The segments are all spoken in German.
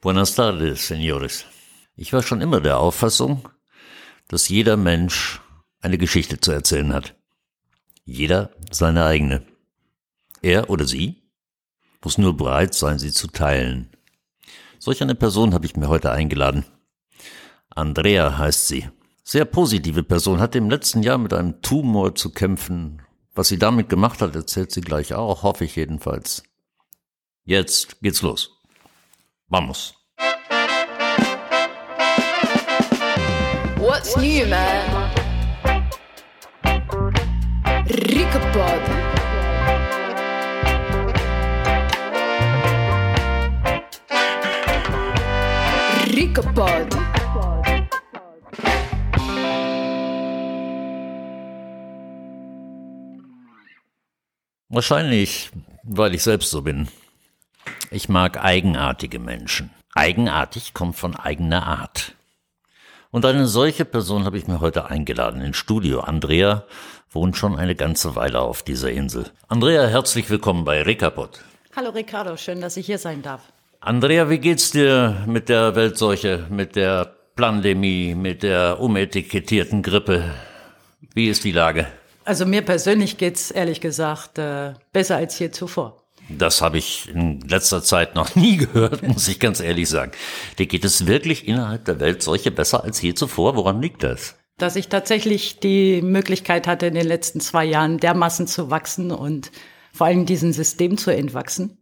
Buenas tardes, señores. Ich war schon immer der Auffassung, dass jeder Mensch eine Geschichte zu erzählen hat. Jeder seine eigene. Er oder sie muss nur bereit sein, sie zu teilen. Solch eine Person habe ich mir heute eingeladen. Andrea heißt sie. Sehr positive Person, hat im letzten Jahr mit einem Tumor zu kämpfen. Was sie damit gemacht hat, erzählt sie gleich auch, hoffe ich jedenfalls. Jetzt geht's los. Vamos. What's new, man? Ricopod. Wahrscheinlich, weil ich selbst so bin. Ich mag eigenartige Menschen. Eigenartig kommt von eigener Art. Und eine solche Person habe ich mir heute eingeladen ins Studio. Andrea wohnt schon eine ganze Weile auf dieser Insel. Andrea, herzlich willkommen bei Recapod. Hallo Ricardo, schön, dass ich hier sein darf. Andrea, wie geht's dir mit der Weltseuche, mit der Pandemie, mit der umetikettierten Grippe? Wie ist die Lage? Also mir persönlich geht's ehrlich gesagt äh, besser als je zuvor. Das habe ich in letzter Zeit noch nie gehört, muss ich ganz ehrlich sagen. Dir geht es wirklich innerhalb der Welt solche besser als je zuvor. Woran liegt das? Dass ich tatsächlich die Möglichkeit hatte, in den letzten zwei Jahren dermaßen zu wachsen und vor allem diesem System zu entwachsen.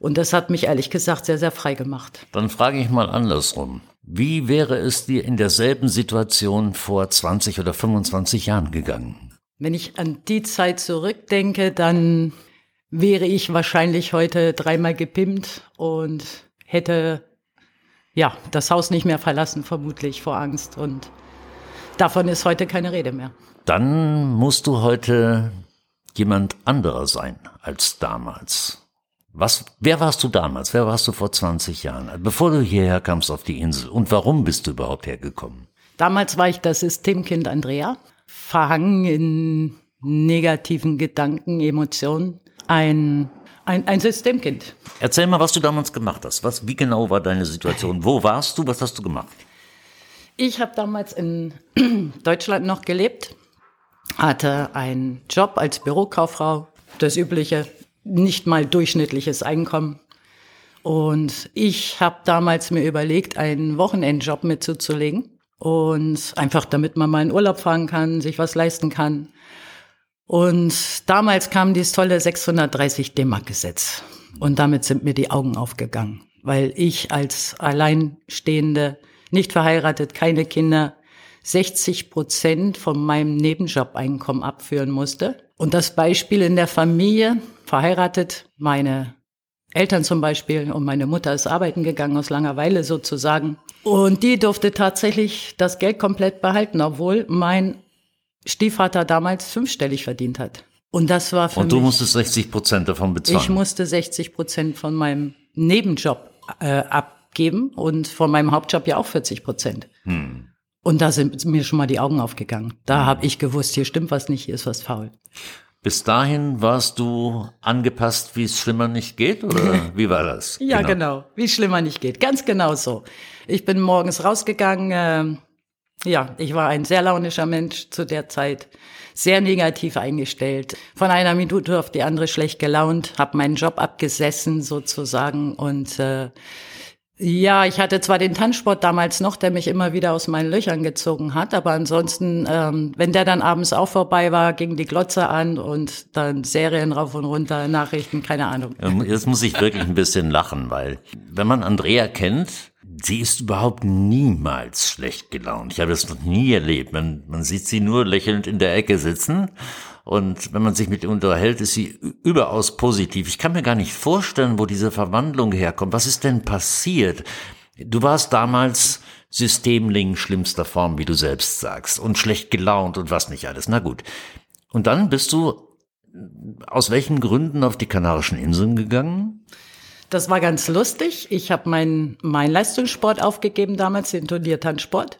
Und das hat mich ehrlich gesagt sehr, sehr frei gemacht. Dann frage ich mal andersrum. Wie wäre es dir in derselben Situation vor 20 oder 25 Jahren gegangen? Wenn ich an die Zeit zurückdenke, dann wäre ich wahrscheinlich heute dreimal gepimpt und hätte ja das Haus nicht mehr verlassen, vermutlich vor Angst. Und davon ist heute keine Rede mehr. Dann musst du heute jemand anderer sein als damals. Was, wer warst du damals? Wer warst du vor 20 Jahren? Bevor du hierher kamst auf die Insel. Und warum bist du überhaupt hergekommen? Damals war ich das Systemkind Andrea, verhangen in negativen Gedanken, Emotionen ein, ein, ein Systemkind. Erzähl mal, was du damals gemacht hast. Was, wie genau war deine Situation? Wo warst du? Was hast du gemacht? Ich habe damals in Deutschland noch gelebt, hatte einen Job als Bürokauffrau, das übliche, nicht mal durchschnittliches Einkommen. Und ich habe damals mir überlegt, einen Wochenendjob mitzuzulegen und einfach damit man mal in Urlaub fahren kann, sich was leisten kann. Und damals kam dieses tolle 630 D-Mark-Gesetz. Und damit sind mir die Augen aufgegangen, weil ich als Alleinstehende, nicht verheiratet, keine Kinder, 60 Prozent von meinem Nebenjob-Einkommen abführen musste. Und das Beispiel in der Familie, verheiratet, meine Eltern zum Beispiel und meine Mutter ist arbeiten gegangen aus Langeweile sozusagen. Und die durfte tatsächlich das Geld komplett behalten, obwohl mein Stiefvater damals fünfstellig verdient hat. Und das war für Und du mich, musstest 60 Prozent davon bezahlen. ich musste 60 Prozent von meinem Nebenjob äh, abgeben und von meinem Hauptjob ja auch 40 Prozent. Hm. Und da sind mir schon mal die Augen aufgegangen. Da habe ich gewusst, hier stimmt was nicht, hier ist was faul. Bis dahin warst du angepasst, wie es schlimmer nicht geht, oder wie war das? Ja, genau. Wie schlimmer nicht geht. Ganz genau so. Ich bin morgens rausgegangen. Äh, ja, ich war ein sehr launischer Mensch zu der Zeit, sehr negativ eingestellt, von einer Minute auf die andere schlecht gelaunt, habe meinen Job abgesessen sozusagen und äh, ja, ich hatte zwar den Tanzsport damals noch, der mich immer wieder aus meinen Löchern gezogen hat, aber ansonsten, ähm, wenn der dann abends auch vorbei war, ging die Glotze an und dann Serien rauf und runter, Nachrichten, keine Ahnung. Jetzt muss ich wirklich ein bisschen lachen, weil wenn man Andrea kennt, sie ist überhaupt niemals schlecht gelaunt. Ich habe das noch nie erlebt. Man, man sieht sie nur lächelnd in der Ecke sitzen. Und wenn man sich mit ihr unterhält, ist sie überaus positiv. Ich kann mir gar nicht vorstellen, wo diese Verwandlung herkommt. Was ist denn passiert? Du warst damals Systemling schlimmster Form, wie du selbst sagst, und schlecht gelaunt und was nicht alles. Na gut. Und dann bist du aus welchen Gründen auf die Kanarischen Inseln gegangen? Das war ganz lustig. Ich habe meinen mein Leistungssport aufgegeben damals, den Turniertanzsport.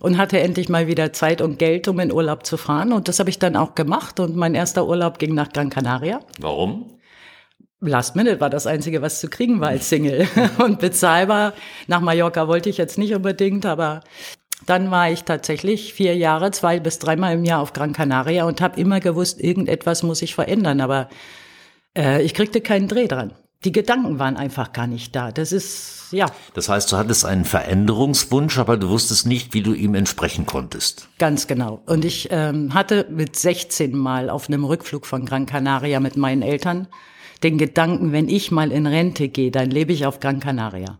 Und hatte endlich mal wieder Zeit und Geld, um in Urlaub zu fahren. Und das habe ich dann auch gemacht. Und mein erster Urlaub ging nach Gran Canaria. Warum? Last Minute war das Einzige, was zu kriegen war als Single. Und bezahlbar. Nach Mallorca wollte ich jetzt nicht unbedingt, aber dann war ich tatsächlich vier Jahre, zwei bis dreimal im Jahr auf Gran Canaria und habe immer gewusst, irgendetwas muss ich verändern. Aber äh, ich kriegte keinen Dreh dran. Die Gedanken waren einfach gar nicht da. Das ist, ja. Das heißt, du hattest einen Veränderungswunsch, aber du wusstest nicht, wie du ihm entsprechen konntest. Ganz genau. Und ich ähm, hatte mit 16 Mal auf einem Rückflug von Gran Canaria mit meinen Eltern den Gedanken, wenn ich mal in Rente gehe, dann lebe ich auf Gran Canaria.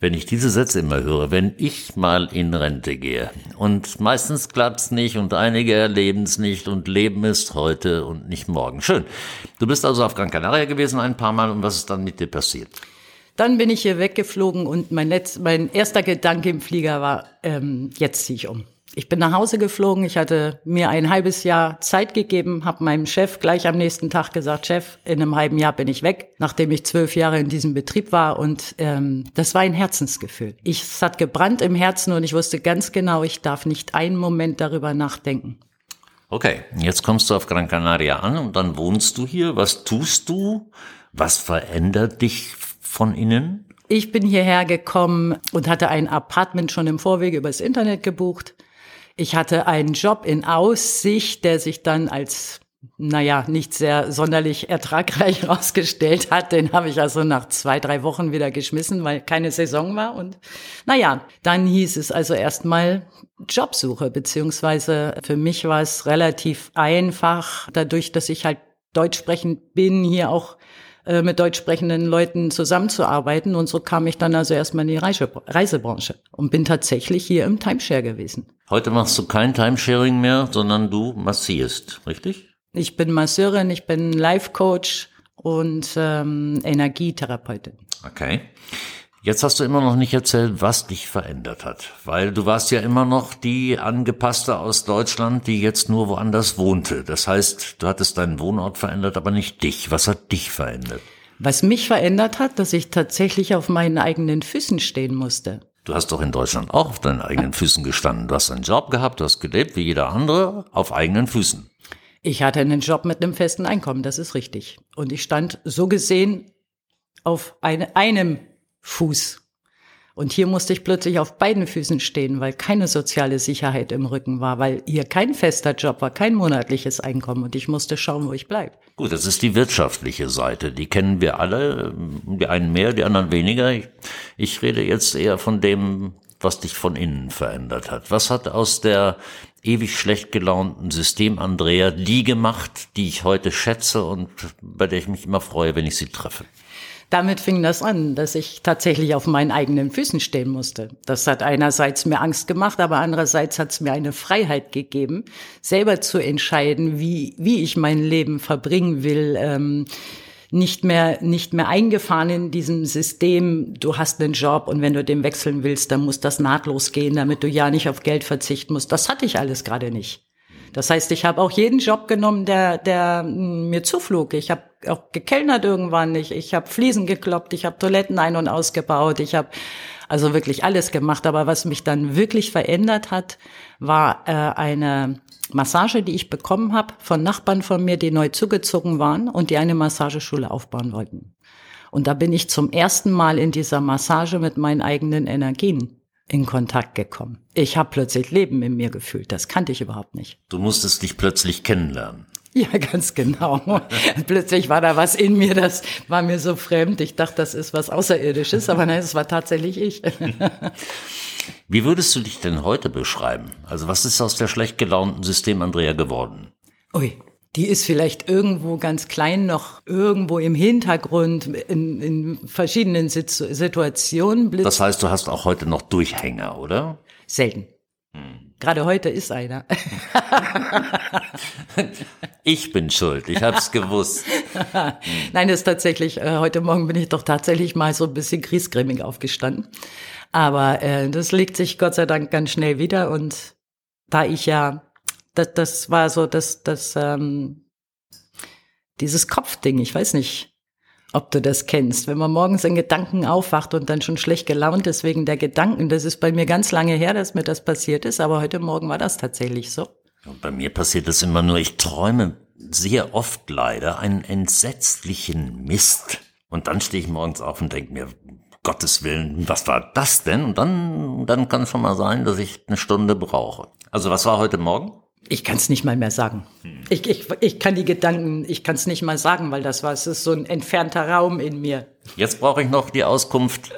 Wenn ich diese Sätze immer höre, wenn ich mal in Rente gehe, und meistens klappt's nicht und einige erleben's nicht und Leben ist heute und nicht morgen. Schön. Du bist also auf Gran Canaria gewesen ein paar Mal und was ist dann mit dir passiert? Dann bin ich hier weggeflogen und mein, letz, mein erster Gedanke im Flieger war, ähm, jetzt ziehe ich um. Ich bin nach Hause geflogen. Ich hatte mir ein halbes Jahr Zeit gegeben, habe meinem Chef gleich am nächsten Tag gesagt, Chef, in einem halben Jahr bin ich weg, nachdem ich zwölf Jahre in diesem Betrieb war. Und ähm, das war ein Herzensgefühl. Ich, es hat gebrannt im Herzen und ich wusste ganz genau, ich darf nicht einen Moment darüber nachdenken. Okay, jetzt kommst du auf Gran Canaria an und dann wohnst du hier. Was tust du? Was verändert dich von innen? Ich bin hierher gekommen und hatte ein Apartment schon im Vorwege übers Internet gebucht. Ich hatte einen Job in Aussicht, der sich dann als naja, nicht sehr sonderlich ertragreich herausgestellt hat. Den habe ich also nach zwei, drei Wochen wieder geschmissen, weil keine Saison war. Und naja, dann hieß es also erstmal Jobsuche, beziehungsweise für mich war es relativ einfach, dadurch, dass ich halt deutsch sprechend bin, hier auch äh, mit deutsch sprechenden Leuten zusammenzuarbeiten. Und so kam ich dann also erstmal in die Reise, Reisebranche und bin tatsächlich hier im Timeshare gewesen. Heute machst du kein Timesharing mehr, sondern du massierst, richtig? Ich bin Masseurin, ich bin Life-Coach und ähm, Energietherapeutin. Okay. Jetzt hast du immer noch nicht erzählt, was dich verändert hat, weil du warst ja immer noch die angepasste aus Deutschland, die jetzt nur woanders wohnte. Das heißt, du hattest deinen Wohnort verändert, aber nicht dich. Was hat dich verändert? Was mich verändert hat, dass ich tatsächlich auf meinen eigenen Füßen stehen musste. Du hast doch in Deutschland auch auf deinen eigenen Füßen gestanden. Du hast einen Job gehabt, du hast gelebt wie jeder andere auf eigenen Füßen. Ich hatte einen Job mit einem festen Einkommen, das ist richtig. Und ich stand so gesehen auf eine, einem Fuß. Und hier musste ich plötzlich auf beiden Füßen stehen, weil keine soziale Sicherheit im Rücken war, weil hier kein fester Job war, kein monatliches Einkommen und ich musste schauen, wo ich bleibe. Gut, das ist die wirtschaftliche Seite. Die kennen wir alle, die einen mehr, die anderen weniger. Ich, ich rede jetzt eher von dem, was dich von innen verändert hat. Was hat aus der ewig schlecht gelaunten System Andrea die gemacht, die ich heute schätze und bei der ich mich immer freue, wenn ich sie treffe? Damit fing das an, dass ich tatsächlich auf meinen eigenen Füßen stehen musste. Das hat einerseits mir Angst gemacht, aber andererseits hat es mir eine Freiheit gegeben, selber zu entscheiden, wie, wie ich mein Leben verbringen will. Ähm, nicht mehr, nicht mehr eingefahren in diesem System, du hast einen Job und wenn du den wechseln willst, dann muss das nahtlos gehen, damit du ja nicht auf Geld verzichten musst. Das hatte ich alles gerade nicht. Das heißt, ich habe auch jeden Job genommen, der, der mir zuflog. Ich habe auch gekellnert irgendwann nicht. Ich habe Fliesen gekloppt, ich habe Toiletten ein- und ausgebaut, ich habe also wirklich alles gemacht. Aber was mich dann wirklich verändert hat, war äh, eine Massage, die ich bekommen habe von Nachbarn von mir, die neu zugezogen waren und die eine Massageschule aufbauen wollten. Und da bin ich zum ersten Mal in dieser Massage mit meinen eigenen Energien in Kontakt gekommen. Ich habe plötzlich Leben in mir gefühlt. Das kannte ich überhaupt nicht. Du musstest dich plötzlich kennenlernen. Ja, ganz genau. Plötzlich war da was in mir, das war mir so fremd. Ich dachte, das ist was Außerirdisches, aber nein, es war tatsächlich ich. Wie würdest du dich denn heute beschreiben? Also was ist aus der schlecht gelaunten System Andrea geworden? Ui, die ist vielleicht irgendwo ganz klein noch irgendwo im Hintergrund in, in verschiedenen Situationen. Blitz das heißt, du hast auch heute noch Durchhänger, oder? Selten. Hm. Gerade heute ist einer. ich bin schuld, ich hab's gewusst. Nein, das ist tatsächlich, äh, heute Morgen bin ich doch tatsächlich mal so ein bisschen griesgrämig aufgestanden. Aber äh, das legt sich Gott sei Dank ganz schnell wieder und da ich ja das, das war so das, das, ähm, dieses Kopfding, ich weiß nicht. ob du das kennst. Wenn man morgens in Gedanken aufwacht und dann schon schlecht gelaunt ist wegen der Gedanken. Das ist bei mir ganz lange her, dass mir das passiert ist, aber heute Morgen war das tatsächlich so. Und bei mir passiert es immer nur, ich träume sehr oft leider einen entsetzlichen Mist. Und dann stehe ich morgens auf und denke mir, Gottes Willen, was war das denn? Und dann, dann kann es schon mal sein, dass ich eine Stunde brauche. Also was war heute Morgen? Ich kann es nicht mal mehr sagen. Ich, ich, ich kann die Gedanken, ich kann es nicht mal sagen, weil das war, es ist so ein entfernter Raum in mir. Jetzt brauche ich noch die Auskunft,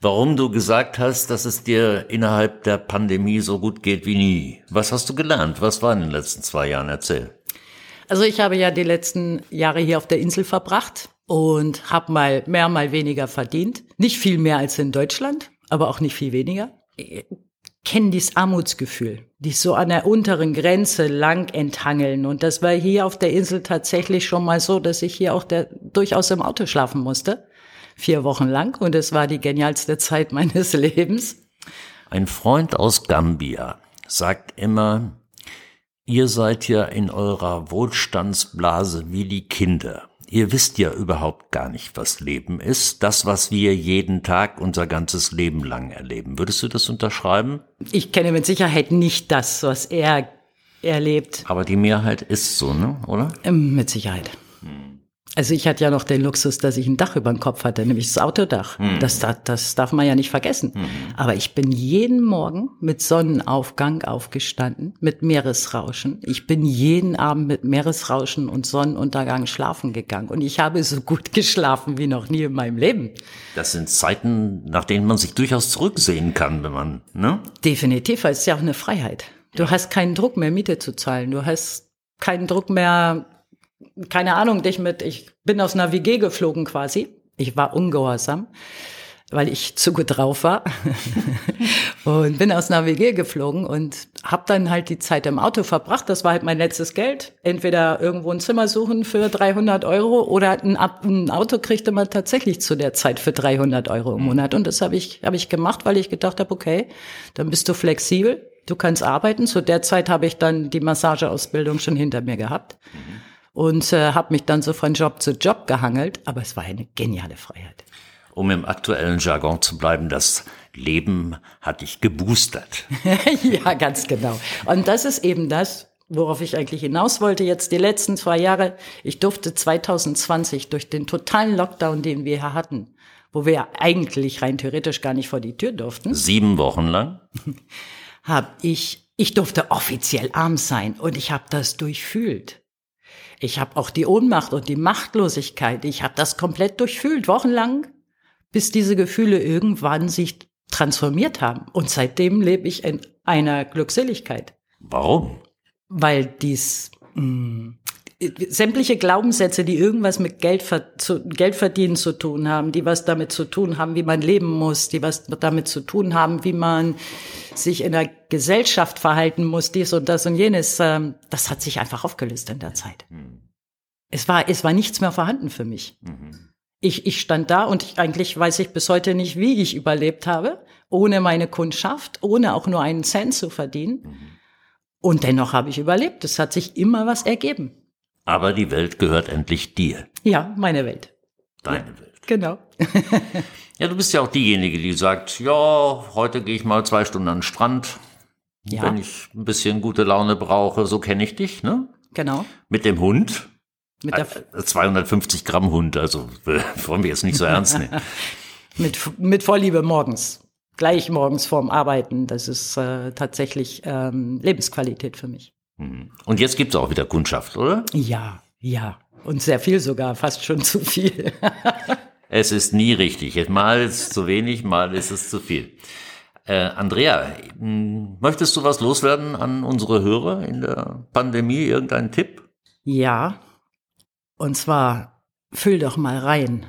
warum du gesagt hast, dass es dir innerhalb der Pandemie so gut geht wie nie. Was hast du gelernt? Was war in den letzten zwei Jahren? Erzähl. Also ich habe ja die letzten Jahre hier auf der Insel verbracht und habe mal mehr, mal weniger verdient. Nicht viel mehr als in Deutschland, aber auch nicht viel weniger kennen dieses Armutsgefühl, die so an der unteren Grenze lang enthangeln. Und das war hier auf der Insel tatsächlich schon mal so, dass ich hier auch der, durchaus im Auto schlafen musste. Vier Wochen lang. Und es war die genialste Zeit meines Lebens. Ein Freund aus Gambia sagt immer, ihr seid ja in eurer Wohlstandsblase wie die Kinder ihr wisst ja überhaupt gar nicht, was Leben ist. Das, was wir jeden Tag unser ganzes Leben lang erleben. Würdest du das unterschreiben? Ich kenne mit Sicherheit nicht das, was er erlebt. Aber die Mehrheit ist so, ne? oder? Ähm, mit Sicherheit. Also ich hatte ja noch den Luxus, dass ich ein Dach über dem Kopf hatte, nämlich das Autodach. Mhm. Das, das, das darf man ja nicht vergessen. Mhm. Aber ich bin jeden Morgen mit Sonnenaufgang aufgestanden, mit Meeresrauschen. Ich bin jeden Abend mit Meeresrauschen und Sonnenuntergang schlafen gegangen. Und ich habe so gut geschlafen wie noch nie in meinem Leben. Das sind Zeiten, nach denen man sich durchaus zurücksehen kann, wenn man, ne? Definitiv, weil es ist ja auch eine Freiheit. Du ja. hast keinen Druck mehr, Miete zu zahlen. Du hast keinen Druck mehr, keine Ahnung, dich mit, ich bin aus einer WG geflogen quasi. Ich war ungehorsam, weil ich zu gut drauf war. und bin aus einer WG geflogen und habe dann halt die Zeit im Auto verbracht. Das war halt mein letztes Geld. Entweder irgendwo ein Zimmer suchen für 300 Euro oder ein, ein Auto kriegte man tatsächlich zu der Zeit für 300 Euro im Monat. Und das habe ich, hab ich gemacht, weil ich gedacht habe, okay, dann bist du flexibel, du kannst arbeiten. Zu der Zeit habe ich dann die Massageausbildung schon hinter mir gehabt. Mhm und äh, habe mich dann so von Job zu Job gehangelt, aber es war eine geniale Freiheit. Um im aktuellen Jargon zu bleiben, das Leben hat dich geboostert. ja, ganz genau. Und das ist eben das, worauf ich eigentlich hinaus wollte jetzt die letzten zwei Jahre. Ich durfte 2020 durch den totalen Lockdown, den wir hier hatten, wo wir eigentlich rein theoretisch gar nicht vor die Tür durften. Sieben Wochen lang? habe ich, ich durfte offiziell arm sein und ich habe das durchfühlt. Ich habe auch die Ohnmacht und die Machtlosigkeit. Ich habe das komplett durchfühlt, wochenlang, bis diese Gefühle irgendwann sich transformiert haben. Und seitdem lebe ich in einer Glückseligkeit. Warum? Weil dies mh, mm, sämtliche Glaubenssätze, die irgendwas mit Geld, zu, Geld verdienen zu tun haben, die was damit zu tun haben, wie man leben muss, die was damit zu tun haben, wie man sich in der Gesellschaft verhalten muss, dies und das und jenes, ähm, das hat sich einfach aufgelöst in der Zeit. Mhm. Es war, es war nichts mehr vorhanden für mich. Mhm. Ich, ich stand da und ich, eigentlich weiß ich bis heute nicht, wie ich überlebt habe, ohne meine Kundschaft, ohne auch nur einen Cent zu verdienen. Mhm. Und dennoch habe ich überlebt. Es hat sich immer was ergeben. Aber die Welt gehört endlich dir. Ja, meine Welt. Deine ja, Welt. Genau. ja, du bist ja auch diejenige, die sagt, ja, heute gehe ich mal zwei Stunden an den Strand. Ja. Wenn ich ein bisschen gute Laune brauche, so kenne ich dich, ne? Genau. Mit dem Hund. Mit der 250 äh, Gramm Hund, also wollen wir jetzt nicht so ernst nehmen. mit, mit Vorliebe morgens. Gleich morgens vorm Arbeiten. Das ist äh, tatsächlich ähm, Lebensqualität für mich. Mhm. Und jetzt gibt es auch wieder Kundschaft, oder? Ja, ja. Und sehr viel sogar, fast schon zu viel. es ist nie richtig. Mal ist es zu wenig, mal ist es zu viel. Äh, Andrea, möchtest du was loswerden an unsere Hörer in der Pandemie? Irgendeinen Tipp? Ja. Und zwar, füll doch mal rein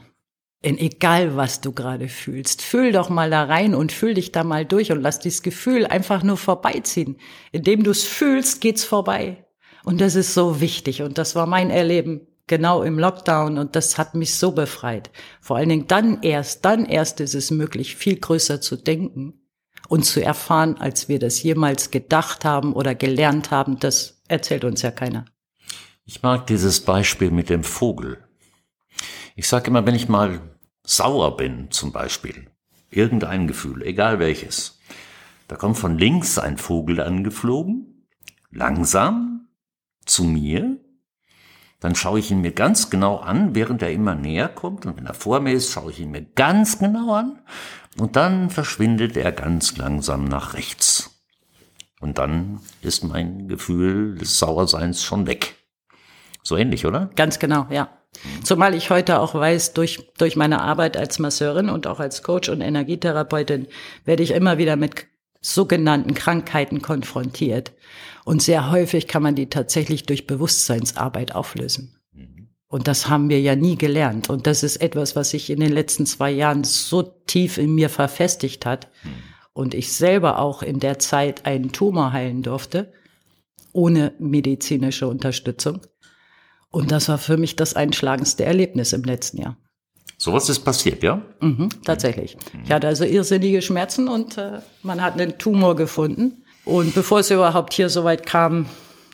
in egal was du gerade fühlst. Fühl doch mal da rein und fühl dich da mal durch und lass dieses Gefühl einfach nur vorbeiziehen. Indem du es fühlst, geht's vorbei. Und das ist so wichtig und das war mein Erleben genau im Lockdown und das hat mich so befreit. Vor allen Dingen dann erst, dann erst ist es möglich, viel größer zu denken und zu erfahren, als wir das jemals gedacht haben oder gelernt haben. Das erzählt uns ja keiner. Ich mag dieses Beispiel mit dem Vogel. Ich sage immer, wenn ich mal sauer bin, zum Beispiel, irgendein Gefühl, egal welches, da kommt von links ein Vogel angeflogen, langsam zu mir, dann schaue ich ihn mir ganz genau an, während er immer näher kommt, und wenn er vor mir ist, schaue ich ihn mir ganz genau an, und dann verschwindet er ganz langsam nach rechts. Und dann ist mein Gefühl des Sauerseins schon weg. So ähnlich, oder? Ganz genau, ja. Zumal ich heute auch weiß, durch, durch meine Arbeit als Masseurin und auch als Coach und Energietherapeutin werde ich immer wieder mit sogenannten Krankheiten konfrontiert. Und sehr häufig kann man die tatsächlich durch Bewusstseinsarbeit auflösen. Und das haben wir ja nie gelernt. Und das ist etwas, was sich in den letzten zwei Jahren so tief in mir verfestigt hat. Und ich selber auch in der Zeit einen Tumor heilen durfte, ohne medizinische Unterstützung. Und das war für mich das einschlagendste Erlebnis im letzten Jahr. Sowas ist passiert, ja? Mhm, tatsächlich. Ich hatte also irrsinnige Schmerzen und äh, man hat einen Tumor gefunden. Und bevor es überhaupt hier so weit kam,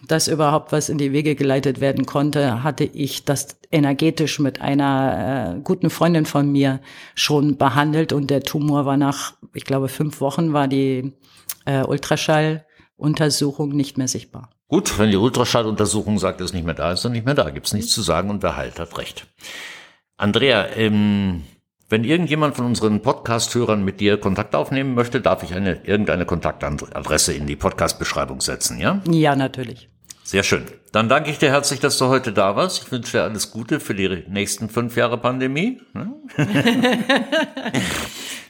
dass überhaupt was in die Wege geleitet werden konnte, hatte ich das energetisch mit einer äh, guten Freundin von mir schon behandelt und der Tumor war nach, ich glaube, fünf Wochen war die äh, Ultraschalluntersuchung nicht mehr sichtbar. Gut, wenn die Ultraschalluntersuchung sagt, es ist nicht mehr da, ist es nicht mehr da. Gibt es nichts zu sagen und wer heilt, hat recht. Andrea, ähm, wenn irgendjemand von unseren Podcast-Hörern mit dir Kontakt aufnehmen möchte, darf ich eine, irgendeine Kontaktadresse in die Podcast-Beschreibung setzen, ja? Ja, natürlich. Sehr schön. Dann danke ich dir herzlich, dass du heute da warst. Ich wünsche dir alles Gute für die nächsten fünf Jahre Pandemie. ne?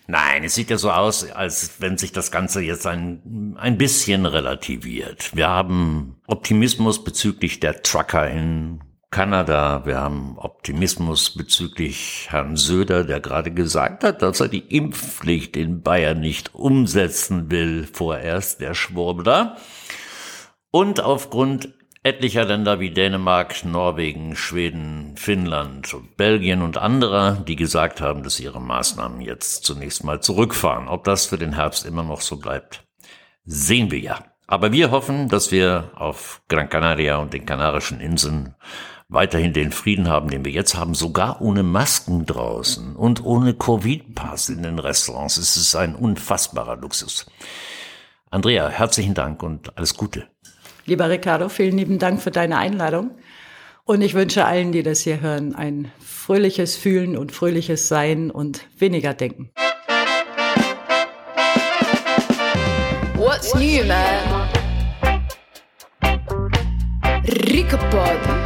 Nein, es sieht ja so aus, als wenn sich das Ganze jetzt ein, ein bisschen relativiert. Wir haben Optimismus bezüglich der Trucker in Kanada. Wir haben Optimismus bezüglich Herrn Söder, der gerade gesagt hat, dass er die Impfpflicht in Bayern nicht umsetzen will, vorerst der Schwurm da. Und aufgrund etlicher Länder wie Dänemark, Norwegen, Schweden, Finnland Belgien und anderer, die gesagt haben, dass ihre Maßnahmen jetzt zunächst mal zurückfahren. Ob das für den Herbst immer noch so bleibt, sehen wir ja. Aber wir hoffen, dass wir auf Gran Canaria und den Kanarischen Inseln weiterhin den Frieden haben, den wir jetzt haben, sogar ohne Masken draußen und ohne Covid-Pass in den Restaurants. Es ist ein unfassbarer Luxus. Andrea, herzlichen Dank und alles Gute. Lieber Ricardo, vielen lieben Dank für deine Einladung. Und ich wünsche allen, die das hier hören, ein fröhliches Fühlen und fröhliches Sein und weniger Denken. What's new, man? Rikapod.